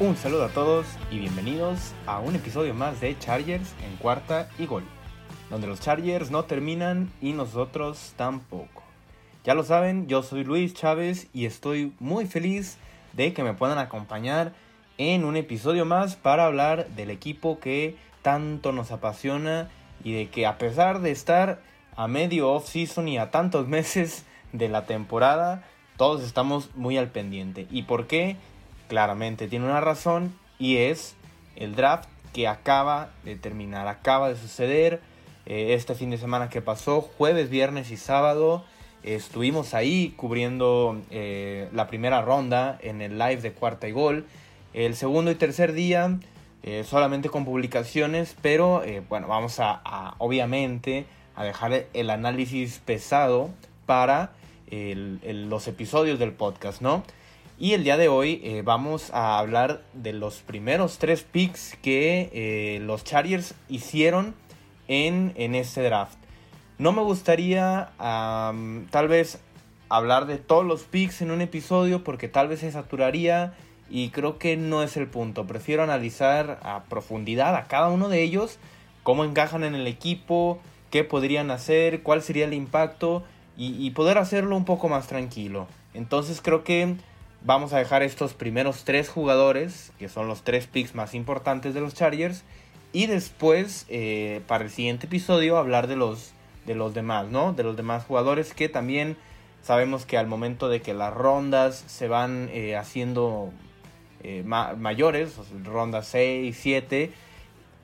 Un saludo a todos y bienvenidos a un episodio más de Chargers en cuarta y gol, donde los Chargers no terminan y nosotros tampoco. Ya lo saben, yo soy Luis Chávez y estoy muy feliz de que me puedan acompañar en un episodio más para hablar del equipo que tanto nos apasiona y de que a pesar de estar a medio off-season y a tantos meses de la temporada, todos estamos muy al pendiente. ¿Y por qué? Claramente tiene una razón y es el draft que acaba de terminar, acaba de suceder eh, este fin de semana que pasó, jueves, viernes y sábado. estuvimos ahí cubriendo eh, la primera ronda en el live de cuarta y gol. El segundo y tercer día eh, solamente con publicaciones, pero bueno, vamos a, obviamente a dejar el análisis pesado para los episodios del podcast, ¿no? Y el día de hoy eh, vamos a hablar de los primeros tres picks que eh, los Chargers hicieron en, en este draft. No me gustaría tal vez hablar de todos los picks en un episodio porque tal vez se saturaría y creo que no es el punto. Prefiero analizar a profundidad a cada uno de ellos, cómo encajan en el equipo, qué podrían hacer, cuál sería el impacto y, y poder hacerlo un poco más tranquilo. Entonces creo que vamos a dejar estos primeros tres jugadores, que son los tres picks más importantes de los Chargers, y después, eh, para el siguiente episodio, hablar de los, de los demás, ¿no? De los demás jugadores que también sabemos que al momento de que las rondas se van eh, haciendo eh, mayores, rondas 6, 7,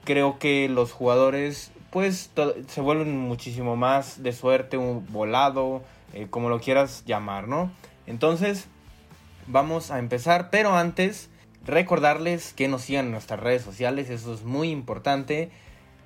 creo que los jugadores pues se vuelven muchísimo más de suerte, un volado, como lo quieras llamar, ¿no? Entonces, vamos a empezar, pero antes recordarles que nos sigan en nuestras redes sociales, eso es muy importante.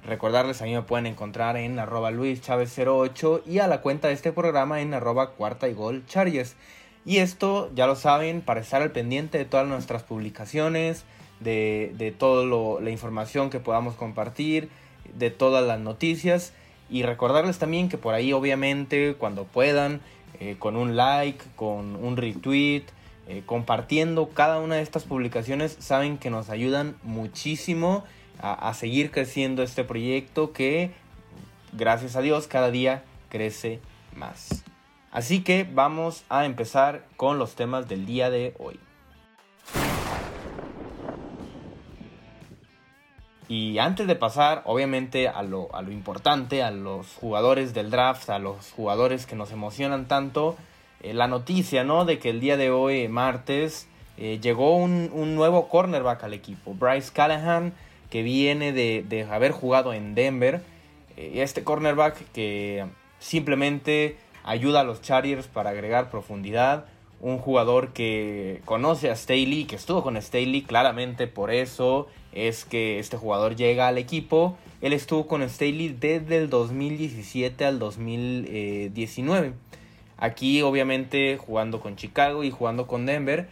Recordarles, a mí me pueden encontrar en arroba luischavez08 y a la cuenta de este programa en arroba cuarta y gol charges. Y esto, ya lo saben, para estar al pendiente de todas nuestras publicaciones, de, de toda la información que podamos compartir, de todas las noticias. Y recordarles también que por ahí, obviamente, cuando puedan, eh, con un like, con un retweet, eh, compartiendo cada una de estas publicaciones, saben que nos ayudan muchísimo a, seguir creciendo este proyecto que, gracias a Dios, cada día crece más. Así que vamos a empezar con los temas del día de hoy. Y antes de pasar, obviamente, a lo, a lo, importante, a los jugadores del draft, a los jugadores que nos emocionan tanto, eh, la noticia, ¿no? De que el día de hoy, martes, eh, llegó un, nuevo cornerback al equipo. Bryce Callahan, que viene de, haber jugado en Denver. Eh, este cornerback que simplemente ayuda a los Chargers para agregar profundidad. Un jugador que conoce a Staley, que estuvo con Staley, claramente por eso es que este jugador llega al equipo. Él estuvo con Staley desde el 2017 al 2019. Aquí obviamente jugando con Chicago y jugando con Denver.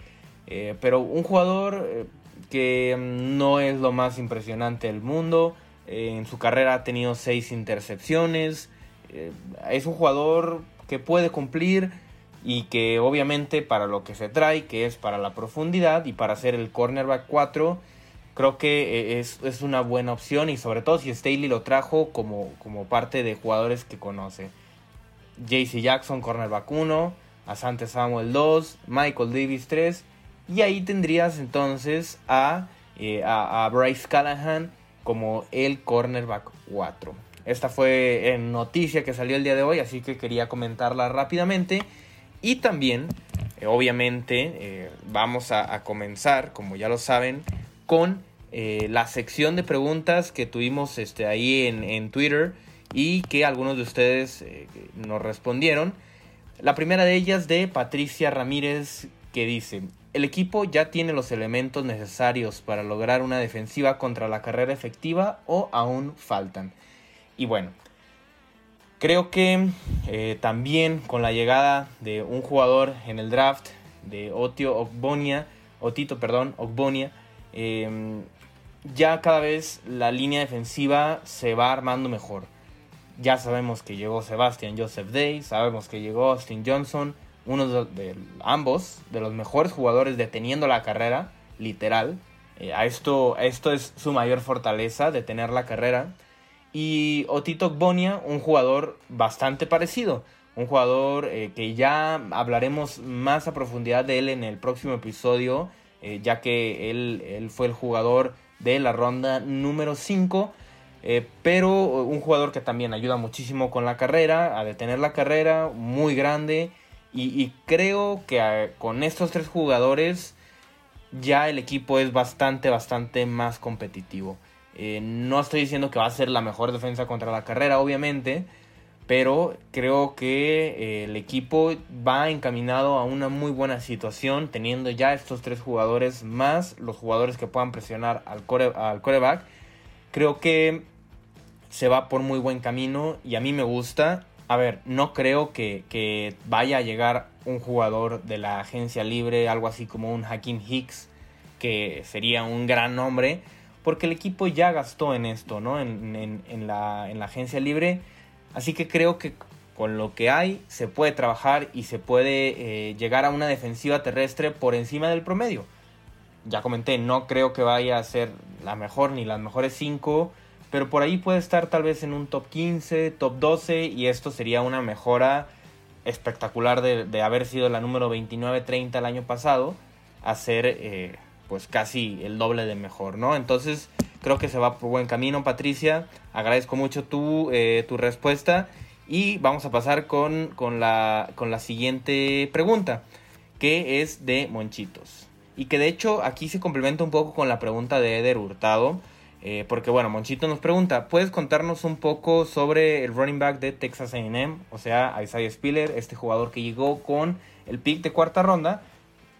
Eh, pero un jugador eh, que mm, no es lo más impresionante del mundo. Eh, en su carrera ha tenido seis intercepciones. es un jugador que puede cumplir y que obviamente para lo que se trae, que es para la profundidad y para hacer el cornerback 4, creo que es, es una buena opción y sobre todo si Staley lo trajo como, como parte de jugadores que conoce. JC Jackson, cornerback 1, Asante Samuel 2, Michael Davis 3, y ahí tendrías entonces eh, a, a, Bryce Callahan como el cornerback 4. Esta fue en noticia que salió el día de hoy, así que quería comentarla rápidamente. Y también, eh, obviamente, eh, vamos a, comenzar, como ya lo saben, con la sección de preguntas que tuvimos este, ahí en, en Twitter y que algunos de ustedes eh, nos respondieron. La primera de ellas de Patricia Ramírez que dice, el equipo ya tiene los elementos necesarios para lograr una defensiva contra la carrera efectiva o aún faltan. Y bueno, creo que eh, también con la llegada de un jugador en el draft de Otio Ogbonia, Otito, perdón, Ogbonia, em, ya cada vez la línea defensiva se va armando mejor. Ya sabemos que llegó Sebastian Joseph Day, sabemos que llegó Austin Johnson, uno de, ambos, de los mejores jugadores deteniendo la carrera, literal. Eh, a esto, esto es su mayor fortaleza, de tener la carrera. Y Otito Bonia, un jugador bastante parecido. Un jugador eh, que ya hablaremos más a profundidad de él en el próximo episodio, eh, ya que él, él, fue el jugador de la ronda número 5. Pero un jugador que también ayuda muchísimo con la carrera, a detener la carrera, muy grande. Y, creo que con estos tres jugadores ya el equipo es bastante, bastante más competitivo. Eh, no estoy diciendo que va a ser la mejor defensa contra la carrera, obviamente, pero creo que eh, el equipo va encaminado a una muy buena situación, teniendo ya estos tres jugadores más los jugadores que puedan presionar al, core, al coreback. Creo que se va por muy buen camino y a mí me gusta. A ver, no creo que, que vaya a llegar un jugador de la agencia libre, algo así como un Hakim Hicks, que sería un gran nombre, porque el equipo ya gastó en esto, ¿no? En, la, agencia libre. Así que creo que con lo que hay se puede trabajar y se puede eh, llegar a una defensiva terrestre por encima del promedio. Ya comenté, no creo que vaya a ser la mejor ni las mejores 5, pero por ahí puede estar tal vez en un top 15, top 12 y esto sería una mejora espectacular de, haber sido la número 29-30 el año pasado a ser eh, pues casi el doble de mejor, ¿no? Entonces creo que se va por buen camino, Patricia. Agradezco mucho tu, eh, tu respuesta y vamos a pasar con, con, la, con la siguiente pregunta, que es de Monchitos. Y que de hecho aquí se complementa un poco con la pregunta de Eder Hurtado. Eh, porque bueno, Monchito nos pregunta, ¿puedes contarnos un poco sobre el running back de Texas AM? O sea, Isaiah Spiller, este jugador que llegó con el pick de cuarta ronda.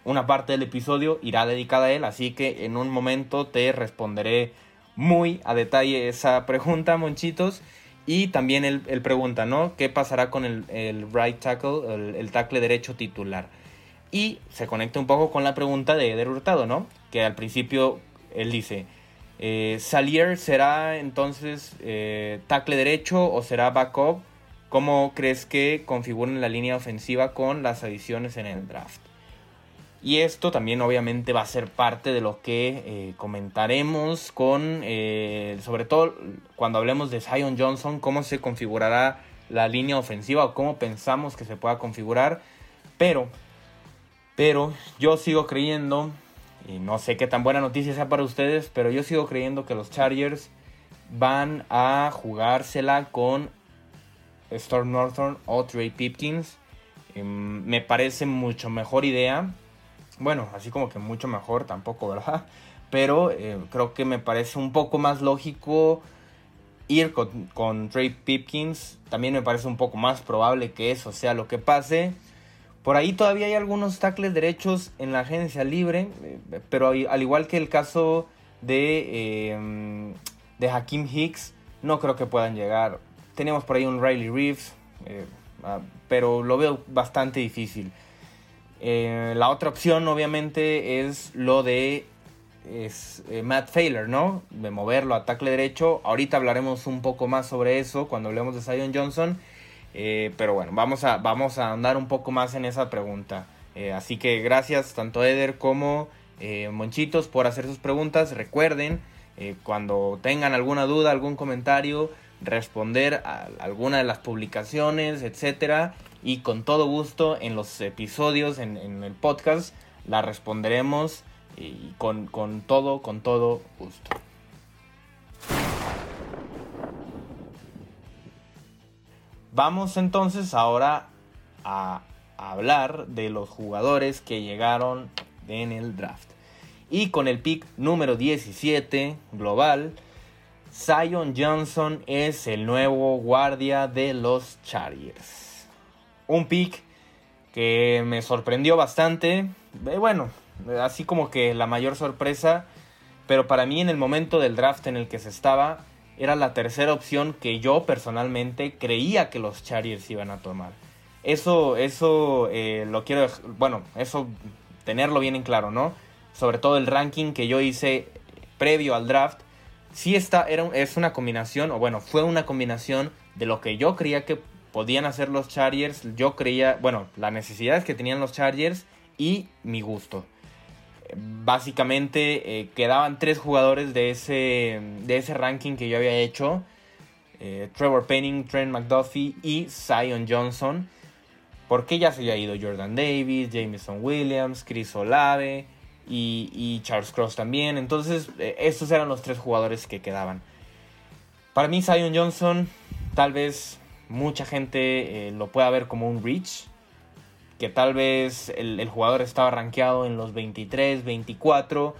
Una parte del episodio irá dedicada a él, así que en un momento te responderé muy a detalle esa pregunta, Monchitos. Y también él, pregunta, ¿no? ¿Qué pasará con el, right tackle, el, tackle derecho titular? Y se conecta un poco con la pregunta de Eder Hurtado, ¿no? Que al principio él dice, eh, Salier será entonces eh, tackle derecho o será backup. ¿Cómo crees que configuren la línea ofensiva con las adiciones en el draft? Y esto también obviamente va a ser parte de lo que eh, comentaremos con, sobre todo cuando hablemos de Zion Johnson, cómo se configurará la línea ofensiva o cómo pensamos que se pueda configurar. Pero, pero yo sigo creyendo y no sé qué tan buena noticia sea para ustedes, pero yo sigo creyendo que los Chargers van a jugársela con Storm Northern o Trey Pipkins. Em, me parece mucho mejor idea. Bueno, así como que mucho mejor tampoco, ¿verdad? Pero eh, creo que me parece un poco más lógico ir con Trey Pipkins. También me parece un poco más probable que eso sea lo que pase. Por ahí todavía hay algunos tackles derechos en la agencia libre, eh, pero al igual que el caso de, em, de Hakim Hicks, no creo que puedan llegar. Tenemos por ahí un Riley Reeves, eh, ah, pero lo veo bastante difícil. Eh, la otra opción obviamente es lo de es, Matt Failer, ¿no? De moverlo a tackle derecho. Ahorita hablaremos un poco más sobre eso cuando hablemos de Zion Johnson. Eh, pero bueno, vamos a, vamos a andar un poco más en esa pregunta. Eh, así que gracias tanto Eder como eh, Monchitos por hacer sus preguntas. Recuerden, cuando tengan alguna duda, algún comentario, responder a alguna de las publicaciones, etcétera. Y con todo gusto en los episodios, en, en el podcast, la responderemos y con, con todo, con todo gusto. Vamos entonces ahora a hablar de los jugadores que llegaron en el draft. Y con el pick número 17 global, Zion Johnson es el nuevo guardia de los Chargers. Un pick que me sorprendió bastante. Eh, bueno, así como que la mayor sorpresa. Pero para mí en el momento del draft en el que se estaba, era la tercera opción que yo personalmente creía que los Chargers iban a tomar. Eso, eso eh, lo quiero, bueno, eso tenerlo bien en claro, ¿no? Sobre todo el ranking que yo hice previo al draft, sí está, era, es una combinación, o bueno, fue una combinación de lo que yo creía que podían hacer los Chargers, yo creía, bueno, las necesidades que tenían los Chargers y mi gusto. Básicamente eh, quedaban tres jugadores de ese, de ese ranking que yo había hecho. Eh, Trevor Penning, Trent McDuffie y Zion Johnson. Porque ya se había ido Jordan Davis, Jameson Williams, Chris Olave y, Charles Cross también. Entonces, eh, estos eran los tres jugadores que quedaban. Para mí, Zion Johnson, tal vez mucha gente lo pueda ver como un reach que tal vez el, jugador estaba rankeado en los 23, 24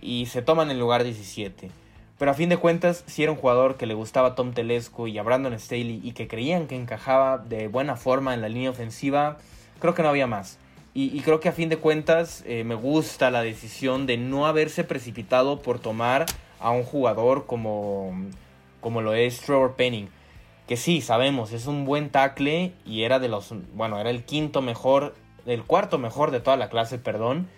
y se toman el lugar 17. Pero a fin de cuentas, si era un jugador que le gustaba Tom Telesco y a Brandon Staley y que creían que encajaba de buena forma en la línea ofensiva, creo que no había más. Y, creo que a fin de cuentas eh, me gusta la decisión de no haberse precipitado por tomar a un jugador como, como lo es Trevor Penning que sí, sabemos, es un buen tackle y era de los, bueno, era el quinto mejor, el cuarto mejor de toda la clase, perdón.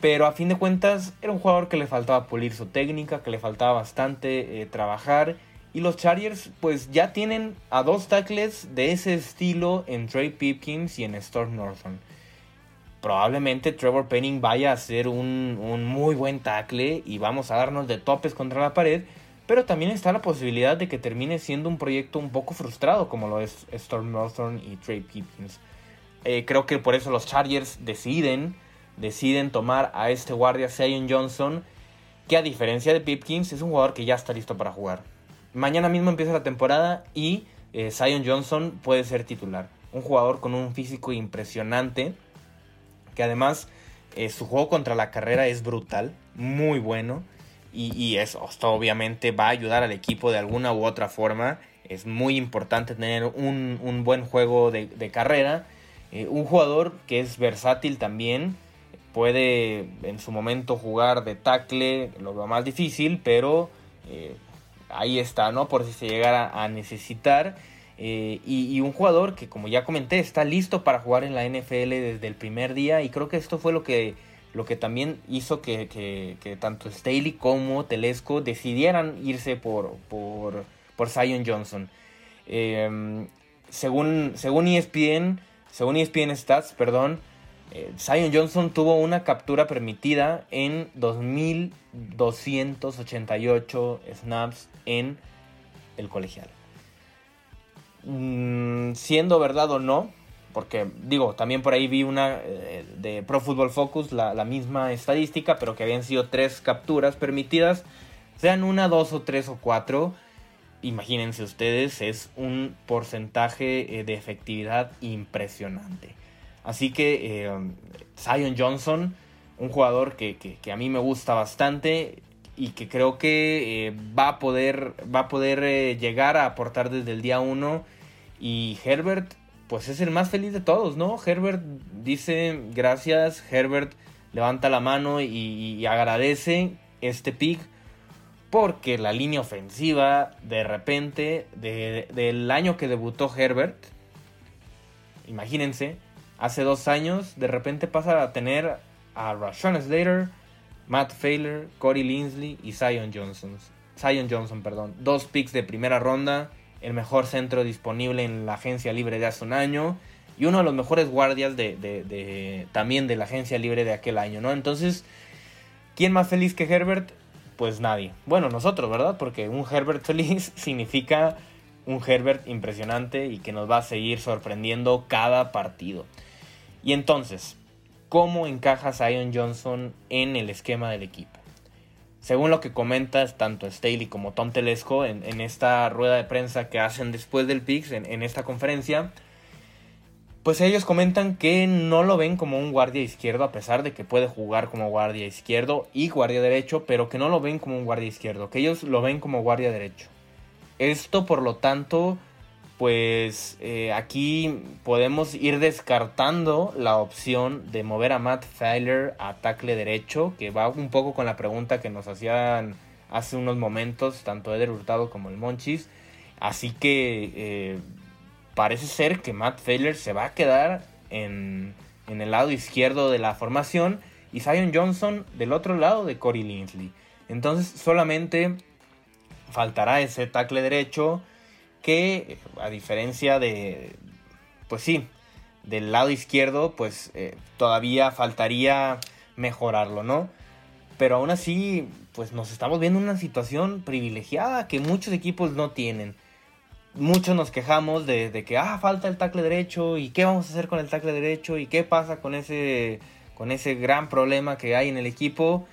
Pero a fin de cuentas era un jugador que le faltaba pulir su técnica, que le faltaba bastante eh, trabajar. Y los Chargers pues ya tienen a dos tackles de ese estilo en Trey Pipkins y en Storm Norton. Probablemente Trevor Penning vaya a ser un, un muy buen tackle y vamos a darnos de topes contra la pared. Pero también está la posibilidad de que termine siendo un proyecto un poco frustrado como lo es Storm Northern y Trey Pipkins. Eh, creo que por eso los Chargers deciden, deciden tomar a este guardia Zion Johnson, que a diferencia de Pipkins es un jugador que ya está listo para jugar. Mañana mismo empieza la temporada y eh, Zion Johnson puede ser titular. Un jugador con un físico impresionante, que además eh, su juego contra la carrera es brutal, muy bueno. Y, eso, esto obviamente va a ayudar al equipo de alguna u otra forma. Es muy importante tener un, buen juego de, carrera. Eh, un jugador que es versátil también. Puede en su momento jugar de tackle, lo más difícil, pero eh, ahí está, ¿no? Por si se llegara a necesitar. Eh, y, un jugador que, como ya comenté, está listo para jugar en la NFL desde el primer día. Y creo que esto fue lo que lo que también hizo que, tanto Staley como Telesco decidieran irse por, por, por Zion Johnson. Em, según, según ESPN, según ESPN Stats, perdón, eh, Zion Johnson tuvo una captura permitida en 2.288 snaps en el colegial. Mm, siendo verdad o no, porque digo, también por ahí vi una eh, de Pro Football Focus, la, misma estadística, pero que habían sido tres capturas permitidas, sean una, dos o tres o cuatro. Imagínense ustedes, es un porcentaje eh, de efectividad impresionante. Así que eh, Zion Johnson, un jugador que, a mí me gusta bastante y que creo que va a poder, va a poder llegar a aportar desde el día uno. Y Herbert pues es el más feliz de todos, ¿no? Herbert dice gracias, Herbert levanta la mano y, agradece este pick porque la línea ofensiva de repente del año que debutó Herbert, imagínense, hace dos años de repente pasa a tener a Rashawn Slater, Matt Failer, Corey Linsley y Zion Johnson. Zion Johnson, perdón. Dos picks de primera ronda el mejor centro disponible en la agencia libre de hace un año y uno de los mejores guardias de, también de la agencia libre de aquel año, ¿no? Entonces, ¿quién más feliz que Herbert? Pues nadie. Bueno, nosotros, ¿verdad? Porque un Herbert feliz significa un Herbert impresionante y que nos va a seguir sorprendiendo cada partido. Y entonces, ¿cómo encaja Zion Johnson en el esquema del equipo? Según lo que comentas tanto Staley como Tom Telesco en, esta rueda de prensa que hacen después del PIX, en, esta conferencia, pues ellos comentan que no lo ven como un guardia izquierdo, a pesar de que puede jugar como guardia izquierdo y guardia derecho, pero que no lo ven como un guardia izquierdo, que ellos lo ven como guardia derecho. Esto, por lo tanto, pues eh, aquí podemos ir descartando la opción de mover a Matt Feiler a tackle derecho, que va un poco con la pregunta que nos hacían hace unos momentos, tanto Eder Hurtado como el Monchis. Así que eh, parece ser que Matt Feiler se va a quedar en, en el lado izquierdo de la formación y Zion Johnson del otro lado de Corey Linsley. Entonces solamente faltará ese tackle derecho que a diferencia de, pues sí, del lado izquierdo, pues eh, todavía faltaría, mejorarlo, ¿no? Pero aún así, pues nos estamos viendo una situación privilegiada que muchos equipos no tienen. Muchos nos quejamos de, que, ah, falta el tackle derecho, y qué vamos a hacer con el tackle derecho, y qué pasa con ese, con ese gran problema que hay en el equipo.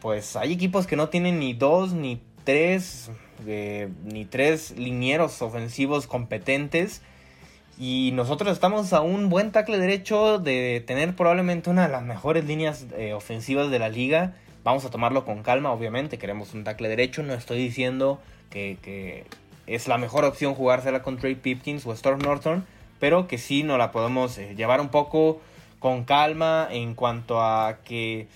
Pues hay equipos que no tienen ni dos, ni tres, ni tres linieros ofensivos competentes y nosotros estamos a un buen tackle derecho de tener probablemente una de las mejores líneas eh, ofensivas de la liga. Vamos a tomarlo con calma, obviamente. Queremos un tackle derecho. No estoy diciendo que, es la mejor opción jugársela con Trey Pipkins o Storm Norton. Pero que sí nos la podemos eh, llevar un poco con calma en cuanto a que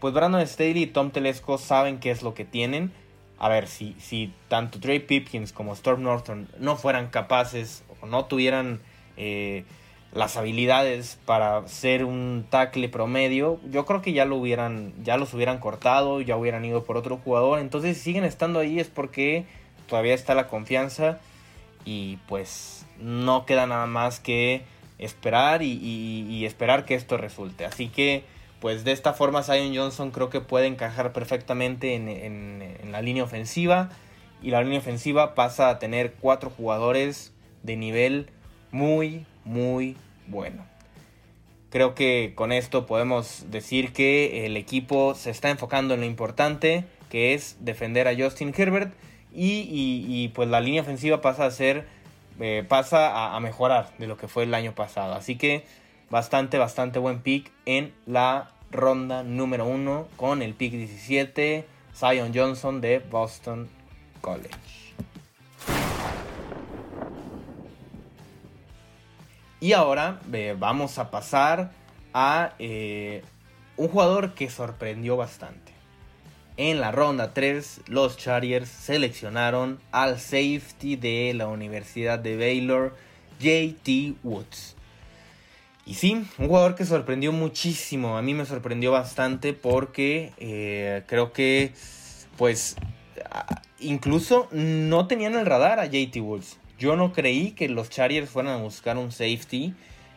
pues Brandon Staley y Tom Telesco saben qué es lo que tienen. A ver, si, si tanto Trey Pipkins como Storm Norton no fueran capaces no tuvieran eh, las habilidades para ser un tackle promedio, yo creo que ya lo hubieran, ya los hubieran cortado, ya hubieran ido por otro jugador. Entonces, si siguen estando ahí es porque todavía está la confianza y pues no queda nada más que esperar y, esperar que esto resulte. Así que, pues de esta forma, Zion Johnson creo que puede encajar perfectamente en, la línea ofensiva. Y la línea ofensiva pasa a tener cuatro jugadores de nivel muy, muy bueno. Creo que con esto podemos decir que el equipo se está enfocando en lo importante, que es defender a Justin Herbert. Y, pues la línea ofensiva pasa a ser, eh, pasa a, mejorar de lo que fue el año pasado. Así que bastante, bastante buen pick en la ronda número 1 con el pick 17, Zion Johnson de Boston College. Y ahora vamos a pasar a eh, un jugador que sorprendió bastante. En la ronda 3, los Chargers seleccionaron al safety de la Universidad de Baylor, JT Woods. Y sí, un jugador que sorprendió muchísimo. A mí me sorprendió bastante porque eh, creo que, pues, incluso no tenían el radar a JT Woods. Yo no creí que los Chargers fueran a buscar un safety.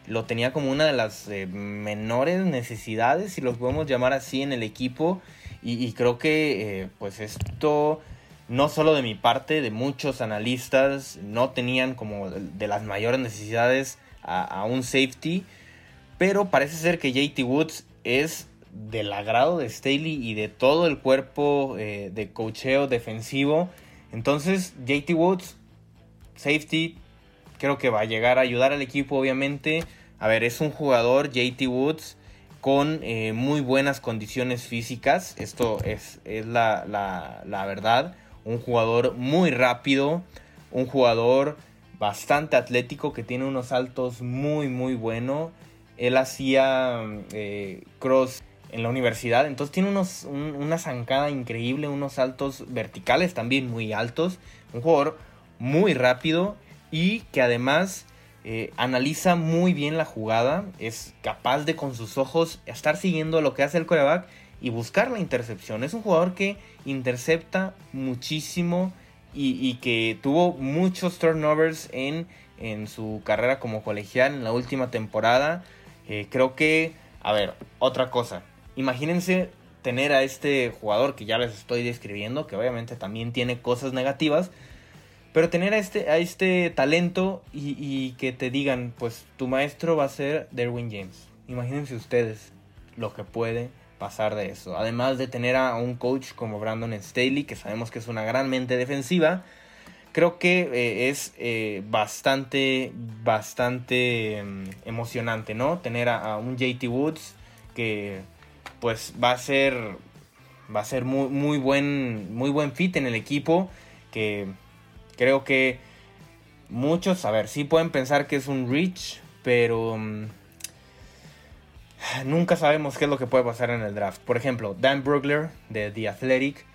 Lo tenía como una de las eh, menores necesidades, si los podemos llamar así, en el equipo. Y, creo que eh, pues esto, no solo de mi parte, de muchos analistas, no tenían como de las mayores necesidades a, un safety. Pero parece ser que JT Woods es del agrado de Staley y de todo el cuerpo eh, de cocheo defensivo. Entonces, JT Woods safety, creo que va a llegar a ayudar al equipo, obviamente. A ver, es un jugador, JT Woods, con eh, muy buenas condiciones físicas. Esto es, es la, la, verdad. Un jugador muy rápido, un jugador bastante atlético que tiene unos saltos muy, muy buenos. Él hacía eh, cross en la universidad, entonces tiene unos, una zancada increíble, unos saltos verticales también muy altos. Un jugador muy rápido y que además eh, analiza muy bien la jugada, es capaz de con sus ojos estar siguiendo lo que hace el coreback y buscar la intercepción. Es un jugador que intercepta muchísimo y, que tuvo muchos turnovers en, en, su carrera como colegial en la última temporada. Eh, creo que, a ver, otra cosa. Imagínense tener a este jugador que ya les estoy describiendo, que obviamente también tiene cosas negativas, pero tener a este, a este talento y, que te digan, pues tu maestro va a ser Derwin James. Imagínense ustedes lo que puede pasar de eso. Además de tener a un coach como Brandon Staley, que sabemos que es una gran mente defensiva, creo que eh, es eh, bastante, bastante em, emocionante, ¿no? Tener a, un JT Woods que pues va a ser, va a ser muy, muy, buen, muy buen fit en el equipo, que Creo que muchos, a ver, sí pueden pensar que es un reach, pero mm, nunca sabemos qué es lo que puede pasar en el draft. Por ejemplo, Dan Brugler de The Athletic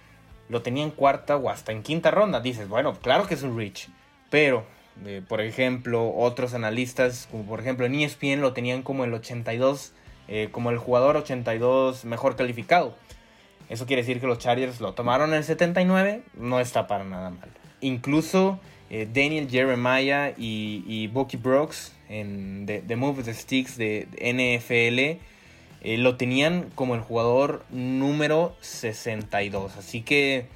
lo tenía en cuarta o hasta en quinta ronda. Dices, bueno, claro que es un reach, pero eh, por ejemplo, otros analistas, como por ejemplo en ESPN, lo tenían como el 82, eh, como el jugador 82 mejor calificado. Eso quiere decir que los Chargers lo tomaron en el 79, no está para nada mal. Incluso eh, Daniel Jeremiah y, y Bucky Brooks en The, Move the Sticks de NFL eh, lo tenían como el jugador número 62. Así que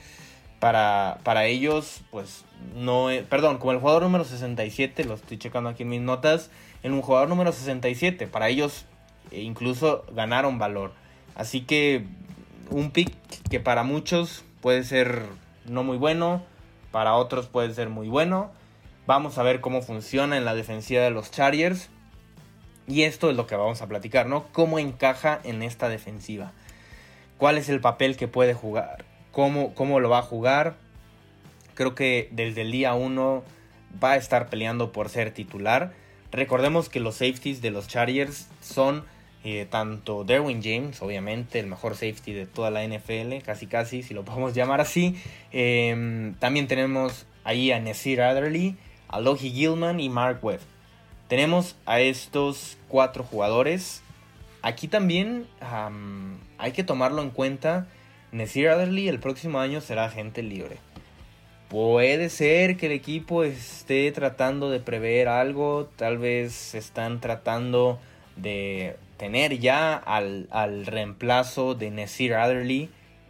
para, para ellos, pues no, perdón, como el jugador número 67, lo estoy checando aquí en mis notas, en un jugador número 67, para ellos eh, incluso ganaron valor. Así que un pick que para muchos puede ser no muy bueno, para otros puede ser muy bueno. Vamos a ver cómo funciona en la defensiva de los Chargers. Y esto es lo que vamos a platicar, ¿no? ¿Cómo encaja en esta defensiva? ¿Cuál es el papel que puede jugar? ¿Cómo, cómo lo va a jugar? Creo que desde el día 1 va a estar peleando por ser titular. Recordemos que los safeties de los Chargers son eh, tanto Derwin James, obviamente, el mejor safety de toda la NFL, casi casi, si lo podemos llamar así. Em, también tenemos ahí a Nasir Adderley, a Logie Gilman y Mark Webb. Tenemos a estos cuatro jugadores. Aquí también hay que tomarlo en cuenta. Nasir Adderley el próximo año será agente libre. Puede ser que el equipo esté tratando de prever algo. Tal vez están tratando de tener ya al, al reemplazo de Nasir Adderley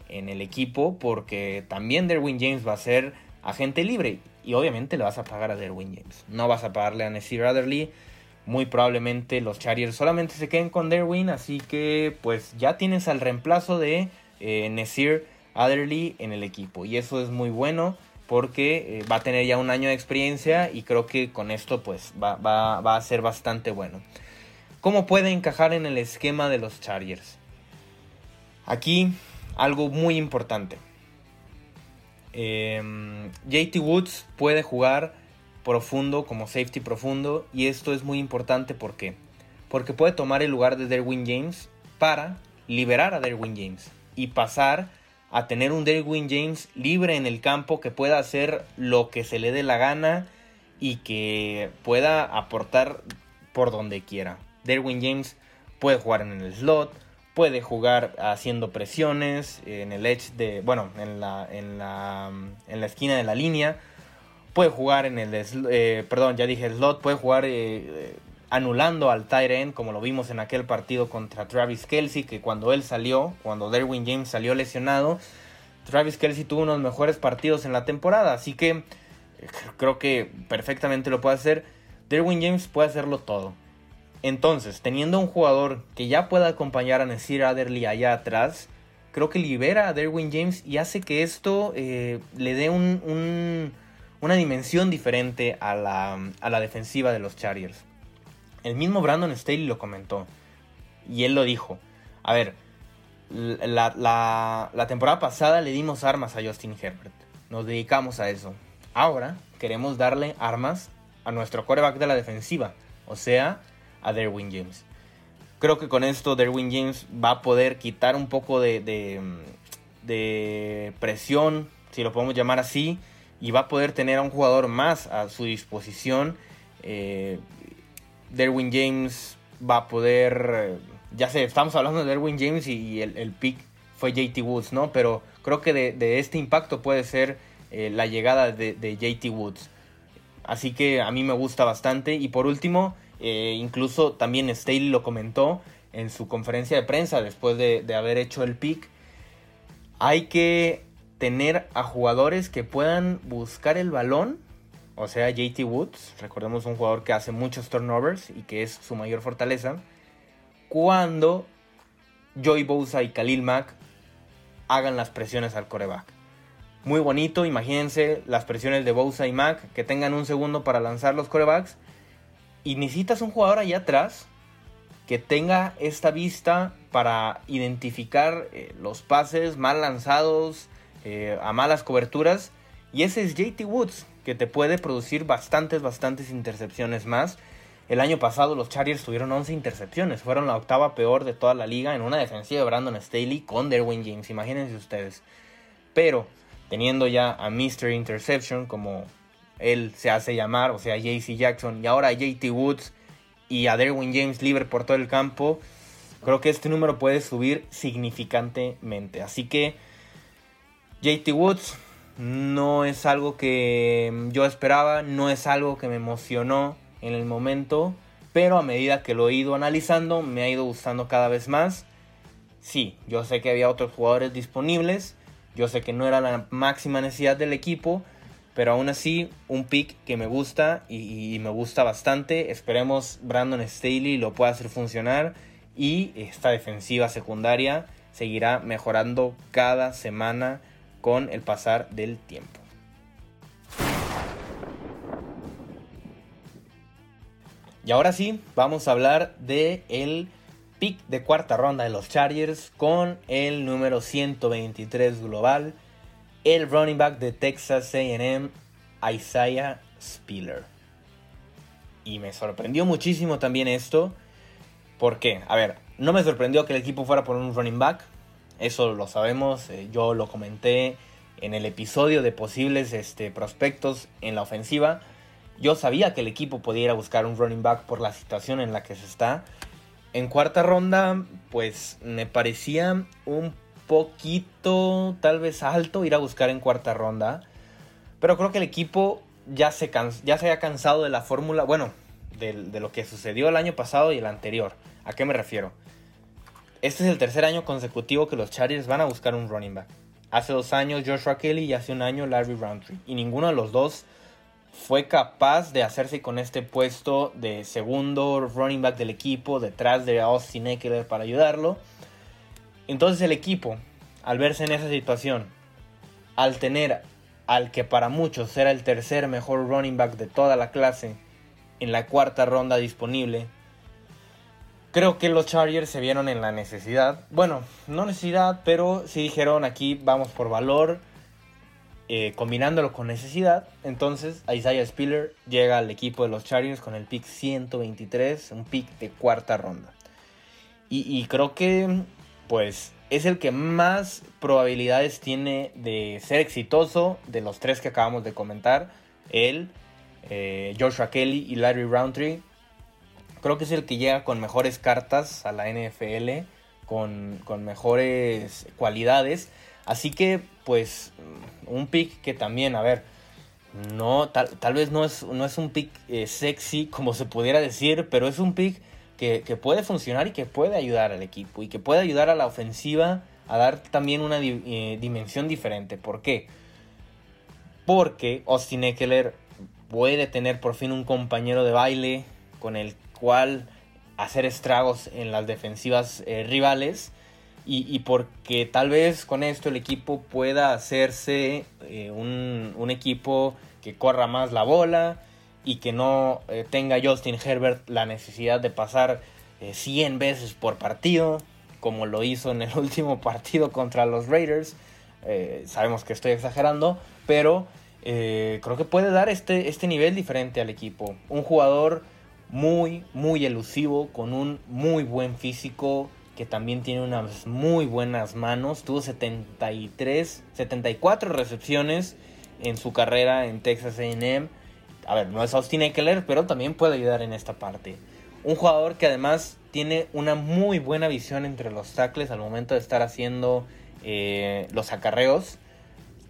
en el equipo. Porque también Derwin James va a ser agente libre y obviamente le vas a pagar a Derwin James. No vas a pagarle a Nessie Adderley. Muy probablemente los Chargers solamente se queden con Derwin. Así que pues ya tienes al reemplazo de eh, Nasir Adderley en el equipo. Y eso es muy bueno porque eh, va a tener ya un año de experiencia y creo que con esto pues va, va a ser bastante bueno. ¿Cómo puede encajar en el esquema de los Chargers? Aquí algo muy importante. Em, JT Woods puede jugar profundo como safety profundo y esto es muy importante porque porque puede tomar el lugar de Derwin James para liberar a Derwin James y pasar a tener un Derwin James libre en el campo que pueda hacer lo que se le dé la gana y que pueda aportar por donde quiera. Derwin James puede jugar en el slot, puede jugar haciendo presiones en el edge de, bueno, en la, en la, en la esquina de la línea, puede jugar en el, eh, perdón, ya dije slot, puede jugar eh, anulando al tight end, como lo vimos en aquel partido contra Travis Kelsey, que cuando él salió, cuando Derwin James salió lesionado, Travis Kelsey tuvo unos mejores partidos en la temporada, así que eh, creo que perfectamente lo puede hacer. Derwin James puede hacerlo todo. Entonces, teniendo un jugador que ya pueda acompañar a Nasir Adderley allá atrás, creo que libera a Derwin James y hace que esto eh, le dé una dimensión diferente a la, defensiva de los Chargers. El mismo Brandon Staley lo comentó y él lo dijo. A ver, la, la temporada pasada le dimos armas a Justin Herbert. Nos dedicamos a eso. Ahora queremos darle armas a nuestro coreback de la defensiva. O sea, a Derwin James. Creo que con esto Derwin James va a poder quitar un poco de, de, presión, si lo podemos llamar así, y va a poder tener a un jugador más a su disposición. Eh, Derwin James va a poder, ya sé, estamos hablando de Derwin James y, el, pick fue JT Woods, ¿no? Pero creo que de, este impacto puede ser eh, la llegada de, de JT Woods. Así que a mí me gusta bastante. Y por último, eh, incluso también Staley lo comentó en su conferencia de prensa después de, haber hecho el pick. Hay que tener a jugadores que puedan buscar el balón. O sea, JT Woods, recordemos un jugador que hace muchos turnovers y que es su mayor fortaleza. Cuando Joey Bosa y Khalil Mack hagan las presiones al coreback. Muy bonito, imagínense las presiones de Bosa y Mack que tengan un segundo para lanzar los corebacks y necesitas un jugador allá atrás que tenga esta vista para identificar eh, los pases mal lanzados eh, a malas coberturas. Y ese es JT Woods, que te puede producir bastantes, bastantes intercepciones más. El año pasado los Chargers tuvieron 11 intercepciones, fueron la octava peor de toda la liga en una defensiva de Brandon Staley con Derwin James, imagínense ustedes. Pero teniendo ya a Mr. Interception como él se hace llamar, o sea, JC Jackson, y ahora JT Woods y a Derwin James libre por todo el campo, creo que este número puede subir significantemente. Así que JT Woods no es algo que yo esperaba, no es algo que me emocionó en el momento, pero a medida que lo he ido analizando me ha ido gustando cada vez más. sí, yo sé que había otros jugadores disponibles, yo sé que no era la máxima necesidad del equipo, pero aún así un pick que me gusta y, me gusta bastante. Esperemos Brandon Staley lo pueda hacer funcionar y esta defensiva secundaria seguirá mejorando cada semana con el pasar del tiempo. Y ahora sí, vamos a hablar de el pick de cuarta ronda de los Chargers con el número 123 global, el running back de Texas AM, Isaiah Spiller. Y me sorprendió muchísimo también esto. ¿Por qué? A ver, no me sorprendió que el equipo fuera por un running back. Eso lo sabemos. Eh, yo lo comenté en el episodio de posibles este, prospectos en la ofensiva. Yo sabía que el equipo podía ir a buscar un running back por la situación en la que se está. En cuarta ronda, pues me parecía un poquito, tal vez alto, ir a buscar en cuarta ronda. Pero creo que el equipo ya se, ya se había cansado de la fórmula, bueno, de, de, lo que sucedió el año pasado y el anterior. ¿A qué me refiero? Este es el tercer año consecutivo que los Chargers van a buscar un running back. Hace dos años Joshua Kelly y hace un año Larry Roundtree. Y ninguno de los dos fue capaz de hacerse con este puesto de segundo running back del equipo detrás de Austin Eckler para ayudarlo. Entonces el equipo, al verse en esa situación, al tener al que para muchos era el tercer mejor running back de toda la clase en la cuarta ronda disponible, creo que los Chargers se vieron en la necesidad. Bueno, no necesidad, pero sí dijeron aquí vamos por valor eh, combinándolo con necesidad, entonces Isaiah Spiller llega al equipo de los Chargers con el pick 123, un pick de cuarta ronda. Y, creo que, pues, es el que más probabilidades tiene de ser exitoso de los tres que acabamos de comentar. Él, eh, Joshua Kelly y Larry Roundtree. Creo que es el que llega con mejores cartas a la NFL, con, con mejores cualidades. Así que, pues, un pick que también, a ver, no, tal, tal vez no es, no es un pick eh, sexy como se pudiera decir, pero es un pick que, puede funcionar y que puede ayudar al equipo y que puede ayudar a la ofensiva a dar también una eh, dimensión diferente. ¿Por qué? Porque Austin Eckler puede tener por fin un compañero de baile con el cual hacer estragos en las defensivas eh, rivales y, porque tal vez con esto el equipo pueda hacerse eh, un, equipo que corra más la bola y que no eh, tenga Justin Herbert la necesidad de pasar 100 eh, veces por partido, como lo hizo en el último partido contra los Raiders. sabemos que estoy exagerando, pero creo que puede dar este, este nivel diferente al equipo. Un jugador muy, muy elusivo, con un muy buen físico, que también tiene unas muy buenas manos. Tuvo 73, 74 recepciones en su carrera en Texas AM. A ver, no es Austin Eckler, pero también puede ayudar en esta parte. Un jugador que además tiene una muy buena visión entre los tackles al momento de estar haciendo eh, los acarreos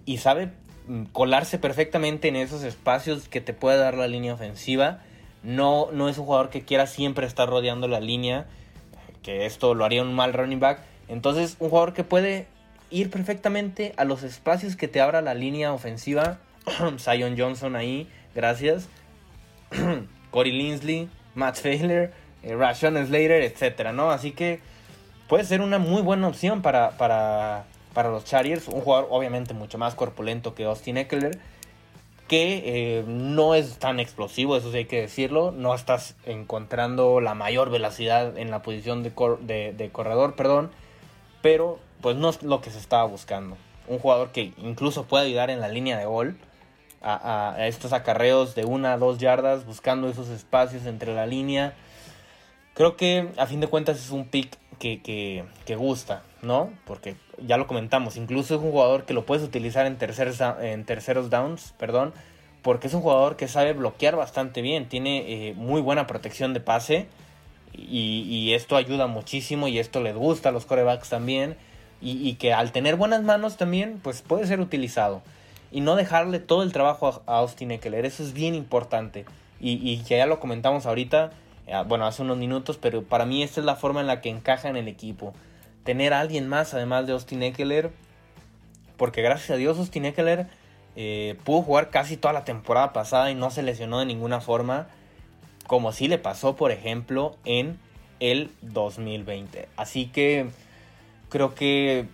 y sabe mm, colarse perfectamente en esos espacios que te puede dar la línea ofensiva. No, no es un jugador que quiera siempre estar rodeando la línea que esto lo haría un mal running back. Entonces, un jugador que puede ir perfectamente a los espacios que te abra la línea ofensiva. Zion Johnson ahí, gracias. Corey Linsley, Matt Failer, eh, Rashon Slater, etcétera, ¿no? Así que puede ser una muy buena opción para, para, para los Chargers. Un jugador obviamente mucho más corpulento que Austin Eckler que eh, no es tan explosivo, eso sí hay que decirlo. No estás encontrando la mayor velocidad en la posición de, de, corredor, perdón. Pero pues no es lo que se estaba buscando. Un jugador que incluso puede ayudar en la línea de gol. A, estos acarreos de una a dos yardas, buscando esos espacios entre la línea. Creo que a fin de cuentas es un pick que, que, que gusta, ¿no? Porque ya lo comentamos, incluso es un jugador que lo puedes utilizar en terceros, en terceros downs, perdón, porque es un jugador que sabe bloquear bastante bien, tiene eh, muy buena protección de pase y, esto ayuda muchísimo y esto les gusta a los corebacks también y, que al tener buenas manos también pues puede ser utilizado y no dejarle todo el trabajo a, Austin Eckler, eso es bien importante y, y ya lo comentamos ahorita, eh, bueno hace unos minutos, pero para mí esta es la forma en la que encaja en el equipo tener a alguien más además de Austin Eckler. Porque gracias a Dios Austin Eckler eh, pudo jugar casi toda la temporada pasada y no se lesionó de ninguna forma. Como si le pasó, por ejemplo, en el 2020. Así que creo que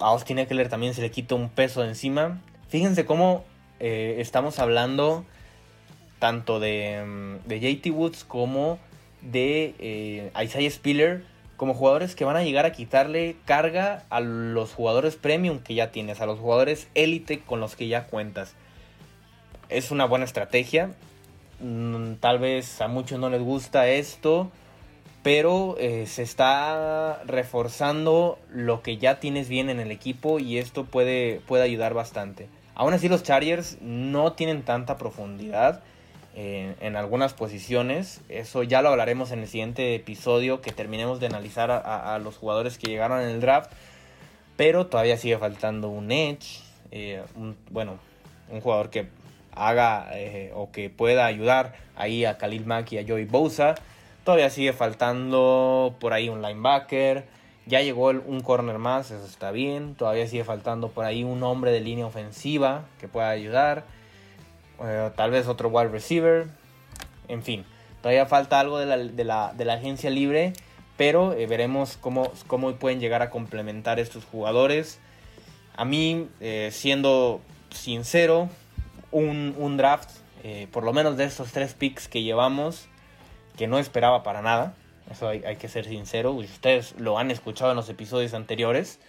a Austin Eckler también se le quita un peso de encima. Fíjense cómo eh, estamos hablando tanto de, mm, de JT Woods como de eh, Isaiah Spiller como jugadores que van a llegar a quitarle carga a los jugadores premium que ya tienes, a los jugadores élite con los que ya cuentas. Es una buena estrategia. Mm, tal vez a muchos no les gusta esto, pero eh, se está reforzando lo que ya tienes bien en el equipo y esto puede, puede ayudar bastante. Aún así los Chargers no tienen tanta profundidad en, algunas posiciones. Eso ya lo hablaremos en el siguiente episodio que terminemos de analizar a, los jugadores que llegaron en el draft. Pero todavía sigue faltando un edge. Eh, bueno, un jugador que haga eh, o que pueda ayudar ahí a Khalil Mack y a Joey Bosa. Todavía sigue faltando por ahí un linebacker. Ya llegó un corner más, eso está bien. Todavía sigue faltando por ahí un hombre de línea ofensiva que pueda ayudar. Eh, tal vez otro wide receiver, en fin, todavía falta algo de la, agencia libre, pero eh, veremos cómo, cómo, pueden llegar a complementar estos jugadores. A mí, eh, siendo sincero, un, draft, por lo menos de estos tres picks que llevamos, que no esperaba para nada, eso hay, que ser sincero, ustedes lo han escuchado en los episodios anteriores.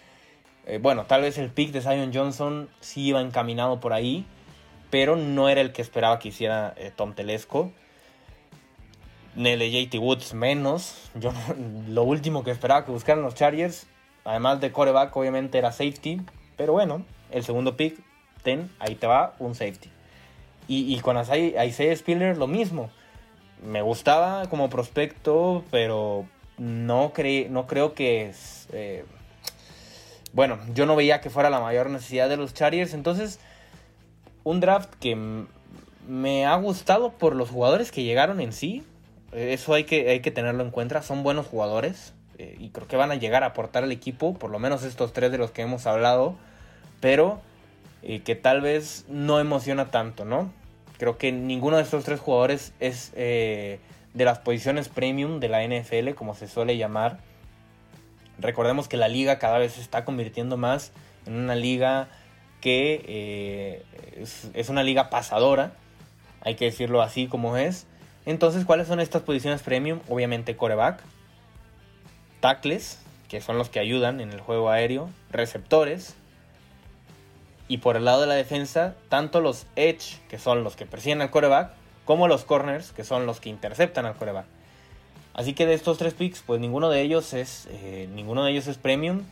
bueno, tal vez el pick de Zion Johnson sí iba encaminado por ahí, pero no era el que esperaba que hiciera eh, Tom Telesco. Nele JT Woods menos. Yo lo último que esperaba que buscaran los Chargers, además de coreback, obviamente era safety. Pero bueno, el segundo pick, ten, ahí te va un safety. Y, con Isaiah Spiller lo mismo. Me gustaba como prospecto, pero no, no creo que... Eh, bueno, yo no veía que fuera la mayor necesidad de los Chargers. Entonces un draft que me ha gustado por los jugadores que llegaron en sí. Eso hay que, hay que tenerlo en cuenta. Son buenos jugadores. Eh, y creo que van a llegar a aportar al equipo. Por lo menos estos tres de los que hemos hablado. Pero eh, que tal vez no emociona tanto, ¿no? Creo que ninguno de estos tres jugadores es eh, de las posiciones premium de la NFL, como se suele llamar. Recordemos que la liga cada vez se está convirtiendo más en una liga que eh, es, una liga pasadora, hay que decirlo así como es. Entonces, ¿cuáles son estas posiciones premium? Obviamente coreback, tackles, que son los que ayudan en el juego aéreo, receptores, y por el lado de la defensa, tanto los edge, que son los que persiguen al coreback, como los corners, que son los que interceptan al coreback. Así que de estos tres picks, pues ninguno de ellos es, eh, ninguno de ellos es premium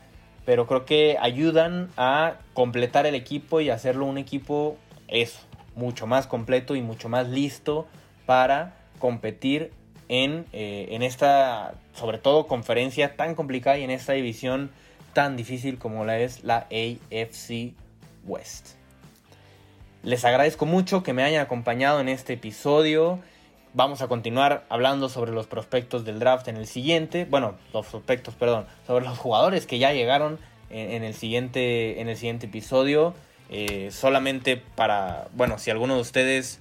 pero creo que ayudan a completar el equipo y hacerlo un equipo eso, mucho más completo y mucho más listo para competir en, eh, en esta, sobre todo, conferencia tan complicada y en esta división tan difícil como la es la AFC West. Les agradezco mucho que me hayan acompañado en este episodio. Vamos a continuar hablando sobre los prospectos del draft en el siguiente. Bueno, los prospectos, perdón. Sobre los jugadores que ya llegaron en, el, siguiente, en el siguiente episodio. Eh, solamente para, bueno, si alguno de ustedes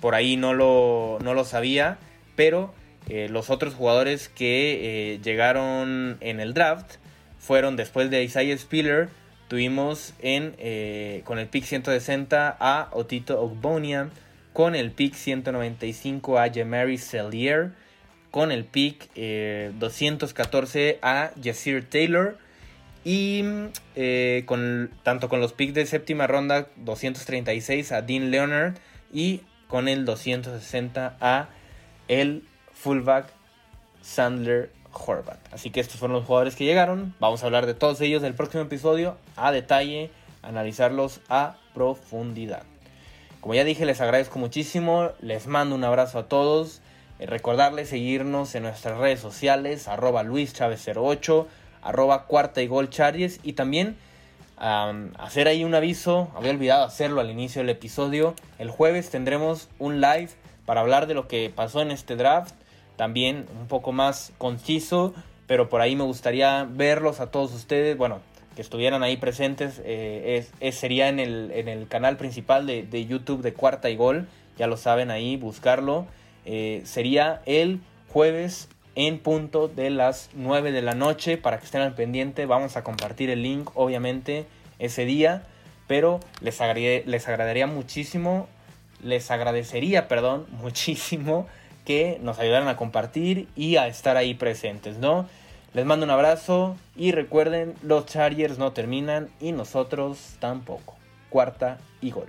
por ahí no lo, no lo sabía, pero eh, los otros jugadores que eh, llegaron en el draft fueron después de Isaiah Spiller. Tuvimos en, con el pick 160 a Otito Ogbonia con el pick 195 a Jamari Sellier, con el pick 214 eh, a Yasir Taylor y eh, con, tanto con los picks de séptima ronda 236 a Dean Leonard y con el 260 a el fullback Sandler Horvat. Así que estos fueron los jugadores que llegaron. Vamos a hablar de todos ellos en el próximo episodio a detalle, analizarlos a profundidad. Como ya dije, les agradezco muchísimo, les mando un abrazo a todos. Eh, recordarles seguirnos en nuestras redes sociales, arroba luischavez08, arroba cuarta y gol charges y también hacer ahí un aviso, había olvidado hacerlo al inicio del episodio, el jueves tendremos un live para hablar de lo que pasó en este draft, también un poco más conciso pero por ahí me gustaría verlos a todos ustedes, bueno, que estuvieran ahí presentes, eh, es, sería en el, en el canal principal de, de, YouTube de Cuarta y Gol, ya lo saben ahí, buscarlo, eh, sería el jueves en punto de las 9 de la noche para que estén al pendiente, vamos a compartir el link obviamente ese día, pero les, les agradaría muchísimo, les agradecería, perdón, muchísimo que nos ayudaran a compartir y a estar ahí presentes, ¿no? Les mando un abrazo y recuerden, los Chargers no terminan y nosotros tampoco. Cuarta y gol.